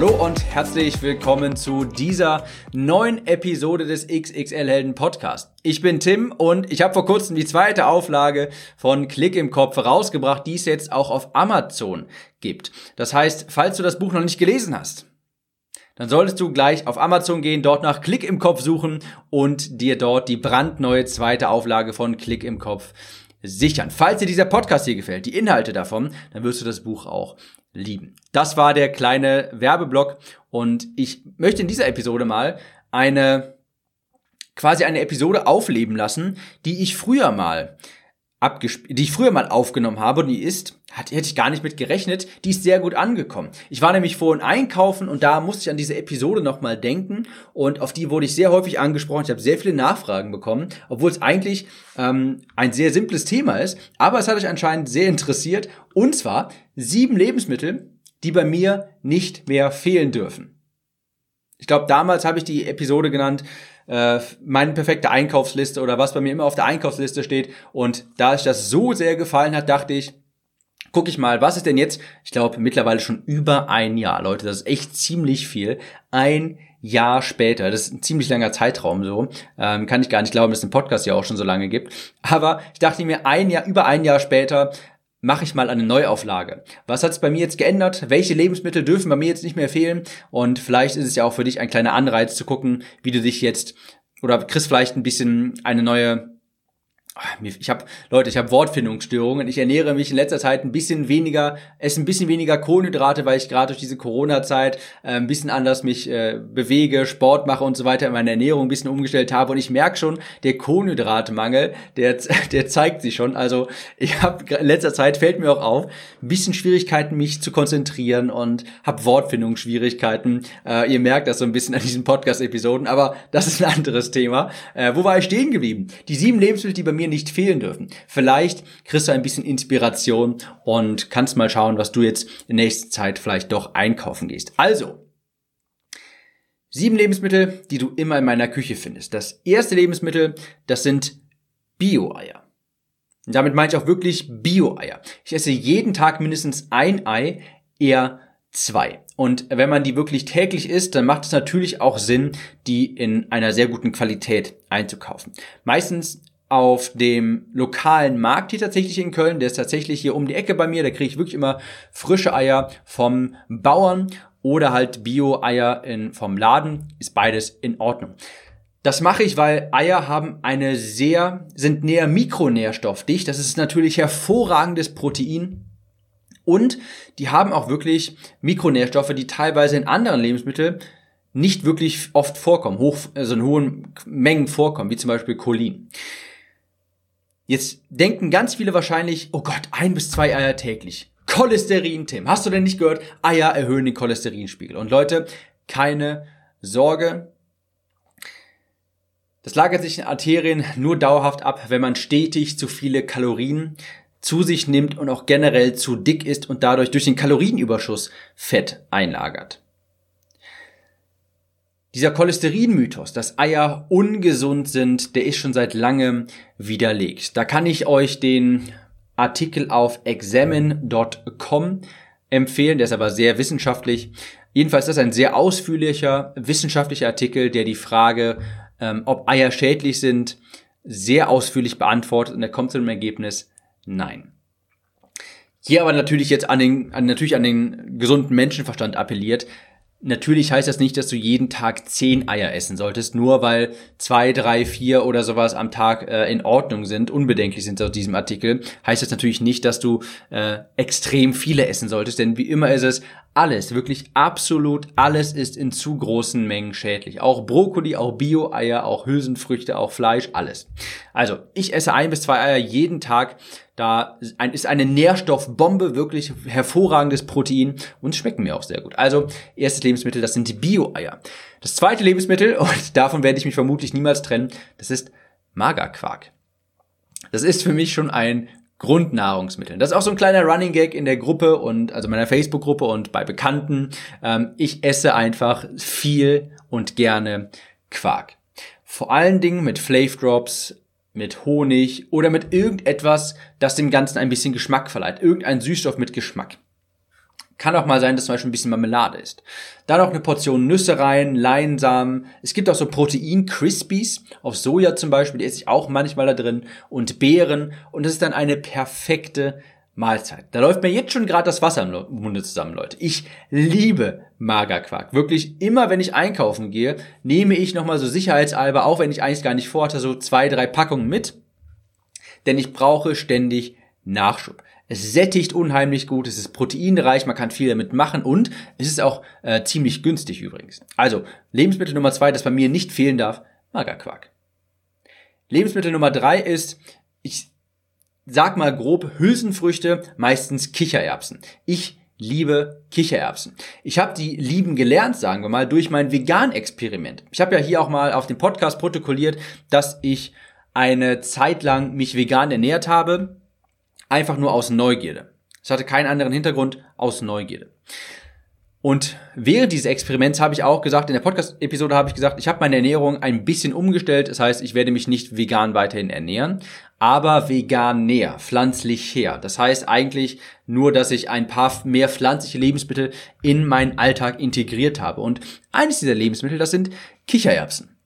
Hallo und herzlich willkommen zu dieser neuen Episode des XXL Helden Podcast. Ich bin Tim und ich habe vor kurzem die zweite Auflage von Klick im Kopf rausgebracht, die es jetzt auch auf Amazon gibt. Das heißt, falls du das Buch noch nicht gelesen hast, dann solltest du gleich auf Amazon gehen, dort nach Klick im Kopf suchen und dir dort die brandneue zweite Auflage von Klick im Kopf sichern. Falls dir dieser Podcast hier gefällt, die Inhalte davon, dann wirst du das Buch auch lieben. Das war der kleine Werbeblock und ich möchte in dieser Episode mal eine quasi eine Episode aufleben lassen, die ich früher mal die ich früher mal aufgenommen habe und die ist, hat, hätte ich gar nicht mit gerechnet, die ist sehr gut angekommen. Ich war nämlich vorhin einkaufen und da musste ich an diese Episode nochmal denken und auf die wurde ich sehr häufig angesprochen. Ich habe sehr viele Nachfragen bekommen, obwohl es eigentlich ähm, ein sehr simples Thema ist, aber es hat euch anscheinend sehr interessiert und zwar sieben Lebensmittel, die bei mir nicht mehr fehlen dürfen. Ich glaube, damals habe ich die Episode genannt, äh, meine perfekte Einkaufsliste oder was bei mir immer auf der Einkaufsliste steht. Und da ich das so sehr gefallen hat, dachte ich, guck ich mal, was ist denn jetzt? Ich glaube mittlerweile schon über ein Jahr, Leute. Das ist echt ziemlich viel. Ein Jahr später. Das ist ein ziemlich langer Zeitraum so. Ähm, kann ich gar nicht glauben, dass es den Podcast ja auch schon so lange gibt. Aber ich dachte mir, ein Jahr, über ein Jahr später mache ich mal eine Neuauflage. Was hat es bei mir jetzt geändert? Welche Lebensmittel dürfen bei mir jetzt nicht mehr fehlen? Und vielleicht ist es ja auch für dich ein kleiner Anreiz zu gucken, wie du dich jetzt oder kriegst vielleicht ein bisschen eine neue ich habe Leute, ich habe Wortfindungsstörungen. Ich ernähre mich in letzter Zeit ein bisschen weniger, esse ein bisschen weniger Kohlenhydrate, weil ich gerade durch diese Corona-Zeit äh, ein bisschen anders mich äh, bewege, Sport mache und so weiter, meine Ernährung ein bisschen umgestellt habe. Und ich merke schon, der Kohlenhydratmangel, der der zeigt sich schon. Also ich habe in letzter Zeit fällt mir auch auf, ein bisschen Schwierigkeiten, mich zu konzentrieren und habe Wortfindungsschwierigkeiten. Äh, ihr merkt das so ein bisschen an diesen Podcast-Episoden, aber das ist ein anderes Thema. Äh, wo war ich stehen geblieben? Die sieben Lebensmittel, die bei mir nicht fehlen dürfen. Vielleicht kriegst du ein bisschen Inspiration und kannst mal schauen, was du jetzt in nächster Zeit vielleicht doch einkaufen gehst. Also, sieben Lebensmittel, die du immer in meiner Küche findest. Das erste Lebensmittel, das sind Bio-Eier. Und damit meine ich auch wirklich Bio-Eier. Ich esse jeden Tag mindestens ein Ei, eher zwei. Und wenn man die wirklich täglich isst, dann macht es natürlich auch Sinn, die in einer sehr guten Qualität einzukaufen. Meistens auf dem lokalen Markt hier tatsächlich in Köln. Der ist tatsächlich hier um die Ecke bei mir. Da kriege ich wirklich immer frische Eier vom Bauern oder halt Bio-Eier vom Laden. Ist beides in Ordnung. Das mache ich, weil Eier haben eine sehr, sind näher mikronährstoffdicht. Das ist natürlich hervorragendes Protein. Und die haben auch wirklich Mikronährstoffe, die teilweise in anderen Lebensmitteln nicht wirklich oft vorkommen, hoch, also in hohen Mengen vorkommen, wie zum Beispiel Cholin. Jetzt denken ganz viele wahrscheinlich, oh Gott, ein bis zwei Eier täglich. Cholesterin, Tim. Hast du denn nicht gehört? Eier erhöhen den Cholesterinspiegel. Und Leute, keine Sorge. Das lagert sich in Arterien nur dauerhaft ab, wenn man stetig zu viele Kalorien zu sich nimmt und auch generell zu dick ist und dadurch durch den Kalorienüberschuss Fett einlagert. Dieser Cholesterinmythos, dass Eier ungesund sind, der ist schon seit langem widerlegt. Da kann ich euch den Artikel auf examine.com empfehlen, der ist aber sehr wissenschaftlich. Jedenfalls ist das ein sehr ausführlicher wissenschaftlicher Artikel, der die Frage, ähm, ob Eier schädlich sind, sehr ausführlich beantwortet und er kommt zu dem Ergebnis, nein. Hier aber natürlich jetzt an den, an, natürlich an den gesunden Menschenverstand appelliert. Natürlich heißt das nicht, dass du jeden Tag zehn Eier essen solltest, nur weil zwei, drei, vier oder sowas am Tag äh, in Ordnung sind, unbedenklich sind aus diesem Artikel, heißt das natürlich nicht, dass du äh, extrem viele essen solltest, denn wie immer ist es, alles, wirklich absolut alles ist in zu großen Mengen schädlich. Auch Brokkoli, auch Bio-Eier, auch Hülsenfrüchte, auch Fleisch, alles. Also, ich esse ein bis zwei Eier jeden Tag. Da ist eine Nährstoffbombe, wirklich hervorragendes Protein und schmecken mir auch sehr gut. Also, erstes Lebensmittel, das sind die Bio-Eier. Das zweite Lebensmittel, und davon werde ich mich vermutlich niemals trennen, das ist Magerquark. Das ist für mich schon ein Grundnahrungsmittel. Das ist auch so ein kleiner Running Gag in der Gruppe und also meiner Facebook-Gruppe und bei Bekannten. Ähm, ich esse einfach viel und gerne Quark. Vor allen Dingen mit Flav mit Honig oder mit irgendetwas, das dem Ganzen ein bisschen Geschmack verleiht. Irgendein Süßstoff mit Geschmack. Kann auch mal sein, dass zum Beispiel ein bisschen Marmelade ist. Dann noch eine Portion Nüsse rein, Leinsamen. Es gibt auch so Protein-Crispies, auf Soja zum Beispiel, die esse ich auch manchmal da drin. Und Beeren. Und das ist dann eine perfekte Mahlzeit. Da läuft mir jetzt schon gerade das Wasser im Munde zusammen, Leute. Ich liebe Magerquark. Wirklich immer, wenn ich einkaufen gehe, nehme ich nochmal so sicherheitsalber, auch wenn ich eigentlich gar nicht vorhatte, so zwei, drei Packungen mit. Denn ich brauche ständig Nachschub. Es sättigt unheimlich gut, es ist proteinreich, man kann viel damit machen und es ist auch äh, ziemlich günstig übrigens. Also, Lebensmittel Nummer zwei, das bei mir nicht fehlen darf, Magerquark. Lebensmittel Nummer drei ist, ich sag mal grob, Hülsenfrüchte, meistens Kichererbsen. Ich liebe Kichererbsen. Ich habe die lieben gelernt, sagen wir mal, durch mein Vegan-Experiment. Ich habe ja hier auch mal auf dem Podcast protokolliert, dass ich eine Zeit lang mich vegan ernährt habe Einfach nur aus Neugierde. Es hatte keinen anderen Hintergrund, aus Neugierde. Und während dieses Experiments habe ich auch gesagt, in der Podcast-Episode habe ich gesagt, ich habe meine Ernährung ein bisschen umgestellt. Das heißt, ich werde mich nicht vegan weiterhin ernähren, aber vegan näher, pflanzlich her. Das heißt eigentlich nur, dass ich ein paar mehr pflanzliche Lebensmittel in meinen Alltag integriert habe. Und eines dieser Lebensmittel, das sind Kichererbsen.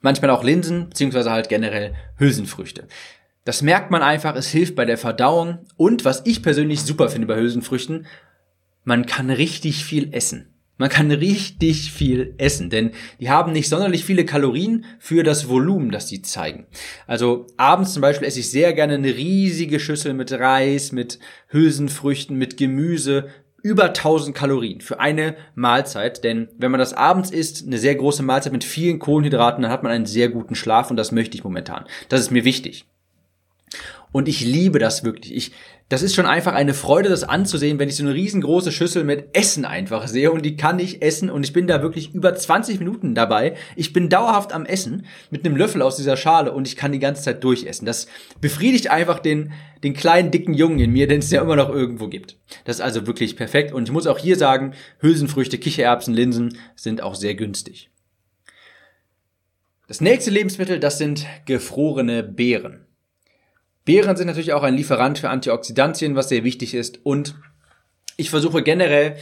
Manchmal auch Linsen, beziehungsweise halt generell Hülsenfrüchte. Das merkt man einfach, es hilft bei der Verdauung und was ich persönlich super finde bei Hülsenfrüchten, man kann richtig viel essen. Man kann richtig viel essen, denn die haben nicht sonderlich viele Kalorien für das Volumen, das sie zeigen. Also abends zum Beispiel esse ich sehr gerne eine riesige Schüssel mit Reis, mit Hülsenfrüchten, mit Gemüse, über 1000 Kalorien für eine Mahlzeit, denn wenn man das abends isst, eine sehr große Mahlzeit mit vielen Kohlenhydraten, dann hat man einen sehr guten Schlaf und das möchte ich momentan. Das ist mir wichtig. Und ich liebe das wirklich. Ich, das ist schon einfach eine Freude, das anzusehen, wenn ich so eine riesengroße Schüssel mit Essen einfach sehe und die kann ich essen und ich bin da wirklich über 20 Minuten dabei. Ich bin dauerhaft am Essen mit einem Löffel aus dieser Schale und ich kann die ganze Zeit durchessen. Das befriedigt einfach den, den kleinen, dicken Jungen in mir, den es ja immer noch irgendwo gibt. Das ist also wirklich perfekt und ich muss auch hier sagen, Hülsenfrüchte, Kichererbsen, Linsen sind auch sehr günstig. Das nächste Lebensmittel, das sind gefrorene Beeren. Beeren sind natürlich auch ein Lieferant für Antioxidantien, was sehr wichtig ist. Und ich versuche generell,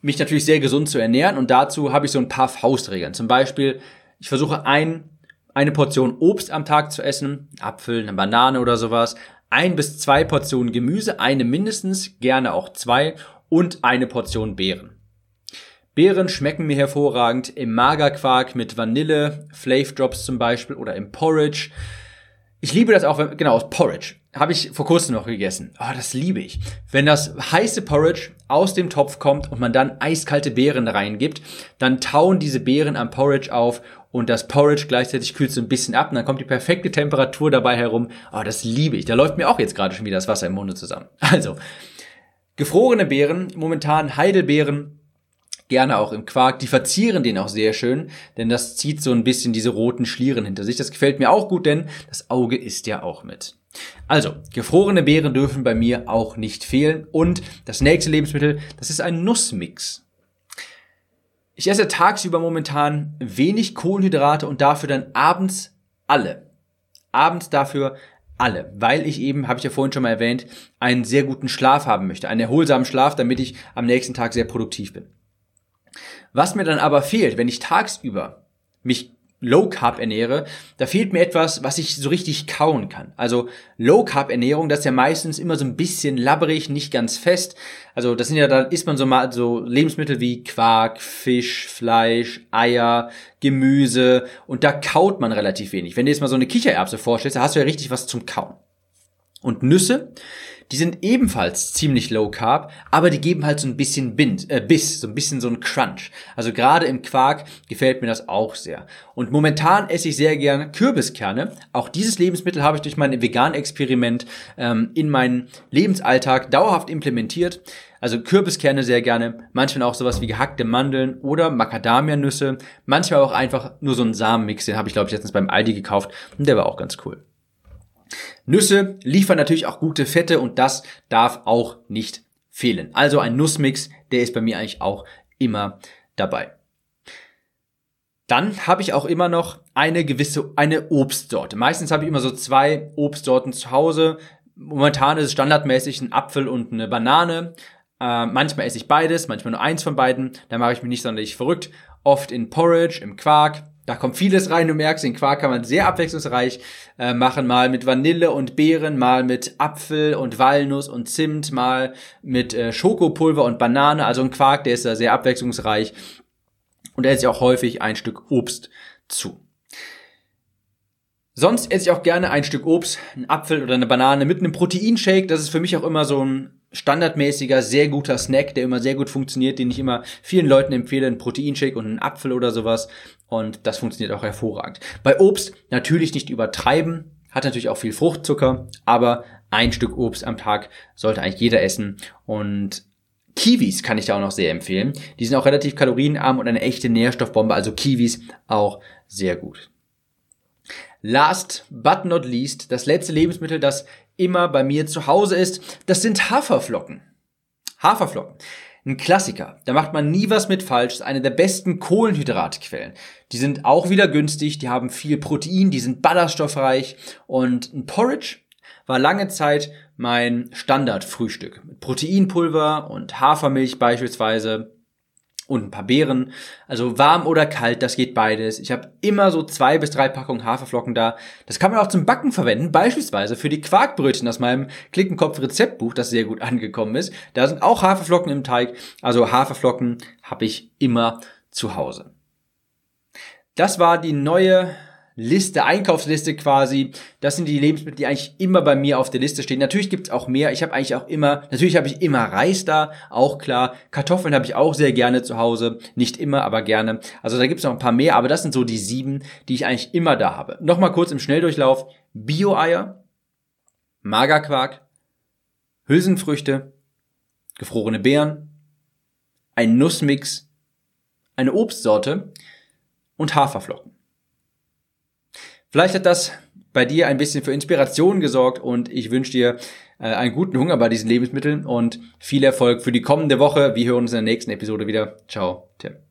mich natürlich sehr gesund zu ernähren. Und dazu habe ich so ein paar Faustregeln. Zum Beispiel, ich versuche ein, eine Portion Obst am Tag zu essen, Apfel, eine Banane oder sowas. Ein bis zwei Portionen Gemüse, eine mindestens, gerne auch zwei und eine Portion Beeren. Beeren schmecken mir hervorragend im Magerquark mit Vanille, Flav Drops zum Beispiel oder im Porridge. Ich liebe das auch, wenn, genau, aus Porridge. Habe ich vor kurzem noch gegessen. Oh, das liebe ich. Wenn das heiße Porridge aus dem Topf kommt und man dann eiskalte Beeren reingibt, dann tauen diese Beeren am Porridge auf und das Porridge gleichzeitig kühlt so ein bisschen ab und dann kommt die perfekte Temperatur dabei herum. Oh, das liebe ich. Da läuft mir auch jetzt gerade schon wieder das Wasser im Munde zusammen. Also, gefrorene Beeren, momentan Heidelbeeren, gerne auch im Quark. Die verzieren den auch sehr schön, denn das zieht so ein bisschen diese roten Schlieren hinter sich. Das gefällt mir auch gut, denn das Auge isst ja auch mit. Also, gefrorene Beeren dürfen bei mir auch nicht fehlen. Und das nächste Lebensmittel, das ist ein Nussmix. Ich esse tagsüber momentan wenig Kohlenhydrate und dafür dann abends alle. Abends dafür alle, weil ich eben, habe ich ja vorhin schon mal erwähnt, einen sehr guten Schlaf haben möchte, einen erholsamen Schlaf, damit ich am nächsten Tag sehr produktiv bin. Was mir dann aber fehlt, wenn ich tagsüber mich Low Carb ernähre, da fehlt mir etwas, was ich so richtig kauen kann. Also Low Carb Ernährung, das ist ja meistens immer so ein bisschen labberig, nicht ganz fest. Also das sind ja, da isst man so mal so Lebensmittel wie Quark, Fisch, Fleisch, Eier, Gemüse und da kaut man relativ wenig. Wenn du jetzt mal so eine Kichererbse vorstellst, da hast du ja richtig was zum Kauen. Und Nüsse, die sind ebenfalls ziemlich low carb, aber die geben halt so ein bisschen Bind, äh, Biss, so ein bisschen so ein Crunch. Also gerade im Quark gefällt mir das auch sehr. Und momentan esse ich sehr gerne Kürbiskerne. Auch dieses Lebensmittel habe ich durch mein Vegan-Experiment ähm, in meinen Lebensalltag dauerhaft implementiert. Also Kürbiskerne sehr gerne, manchmal auch sowas wie gehackte Mandeln oder Macadamianüsse, manchmal auch einfach nur so ein Samenmix, den habe ich glaube ich letztens beim Aldi gekauft und der war auch ganz cool. Nüsse liefern natürlich auch gute Fette und das darf auch nicht fehlen. Also ein Nussmix, der ist bei mir eigentlich auch immer dabei. Dann habe ich auch immer noch eine gewisse, eine Obstsorte. Meistens habe ich immer so zwei Obstsorten zu Hause. Momentan ist es standardmäßig ein Apfel und eine Banane. Äh, manchmal esse ich beides, manchmal nur eins von beiden. Da mache ich mich nicht sonderlich verrückt. Oft in Porridge, im Quark, da kommt vieles rein, du merkst, den Quark kann man sehr abwechslungsreich äh, machen, mal mit Vanille und Beeren, mal mit Apfel und Walnuss und Zimt, mal mit äh, Schokopulver und Banane. Also ein Quark, der ist da sehr abwechslungsreich und er ist ja auch häufig ein Stück Obst zu. Sonst esse ich auch gerne ein Stück Obst, einen Apfel oder eine Banane mit einem Proteinshake. Das ist für mich auch immer so ein standardmäßiger, sehr guter Snack, der immer sehr gut funktioniert, den ich immer vielen Leuten empfehle, ein Proteinshake und einen Apfel oder sowas. Und das funktioniert auch hervorragend. Bei Obst natürlich nicht übertreiben, hat natürlich auch viel Fruchtzucker, aber ein Stück Obst am Tag sollte eigentlich jeder essen. Und Kiwis kann ich da auch noch sehr empfehlen. Die sind auch relativ kalorienarm und eine echte Nährstoffbombe, also Kiwis auch sehr gut. Last but not least, das letzte Lebensmittel, das immer bei mir zu Hause ist, das sind Haferflocken. Haferflocken. Ein Klassiker. Da macht man nie was mit falsch. Das ist eine der besten Kohlenhydratquellen. Die sind auch wieder günstig. Die haben viel Protein. Die sind ballaststoffreich. Und ein Porridge war lange Zeit mein Standardfrühstück. Mit Proteinpulver und Hafermilch beispielsweise und ein paar Beeren. Also warm oder kalt, das geht beides. Ich habe immer so zwei bis drei Packungen Haferflocken da. Das kann man auch zum Backen verwenden, beispielsweise für die Quarkbrötchen aus meinem Klickenkopf-Rezeptbuch, das sehr gut angekommen ist. Da sind auch Haferflocken im Teig. Also Haferflocken habe ich immer zu Hause. Das war die neue Liste, Einkaufsliste quasi. Das sind die Lebensmittel, die eigentlich immer bei mir auf der Liste stehen. Natürlich gibt's auch mehr. Ich habe eigentlich auch immer, natürlich habe ich immer Reis da, auch klar. Kartoffeln habe ich auch sehr gerne zu Hause. Nicht immer, aber gerne. Also da gibt's noch ein paar mehr, aber das sind so die sieben, die ich eigentlich immer da habe. Nochmal kurz im Schnelldurchlauf. Bio-Eier, Magerquark, Hülsenfrüchte, gefrorene Beeren, ein Nussmix, eine Obstsorte und Haferflocken. Vielleicht hat das bei dir ein bisschen für Inspiration gesorgt und ich wünsche dir äh, einen guten Hunger bei diesen Lebensmitteln und viel Erfolg für die kommende Woche. Wir hören uns in der nächsten Episode wieder. Ciao, Tim.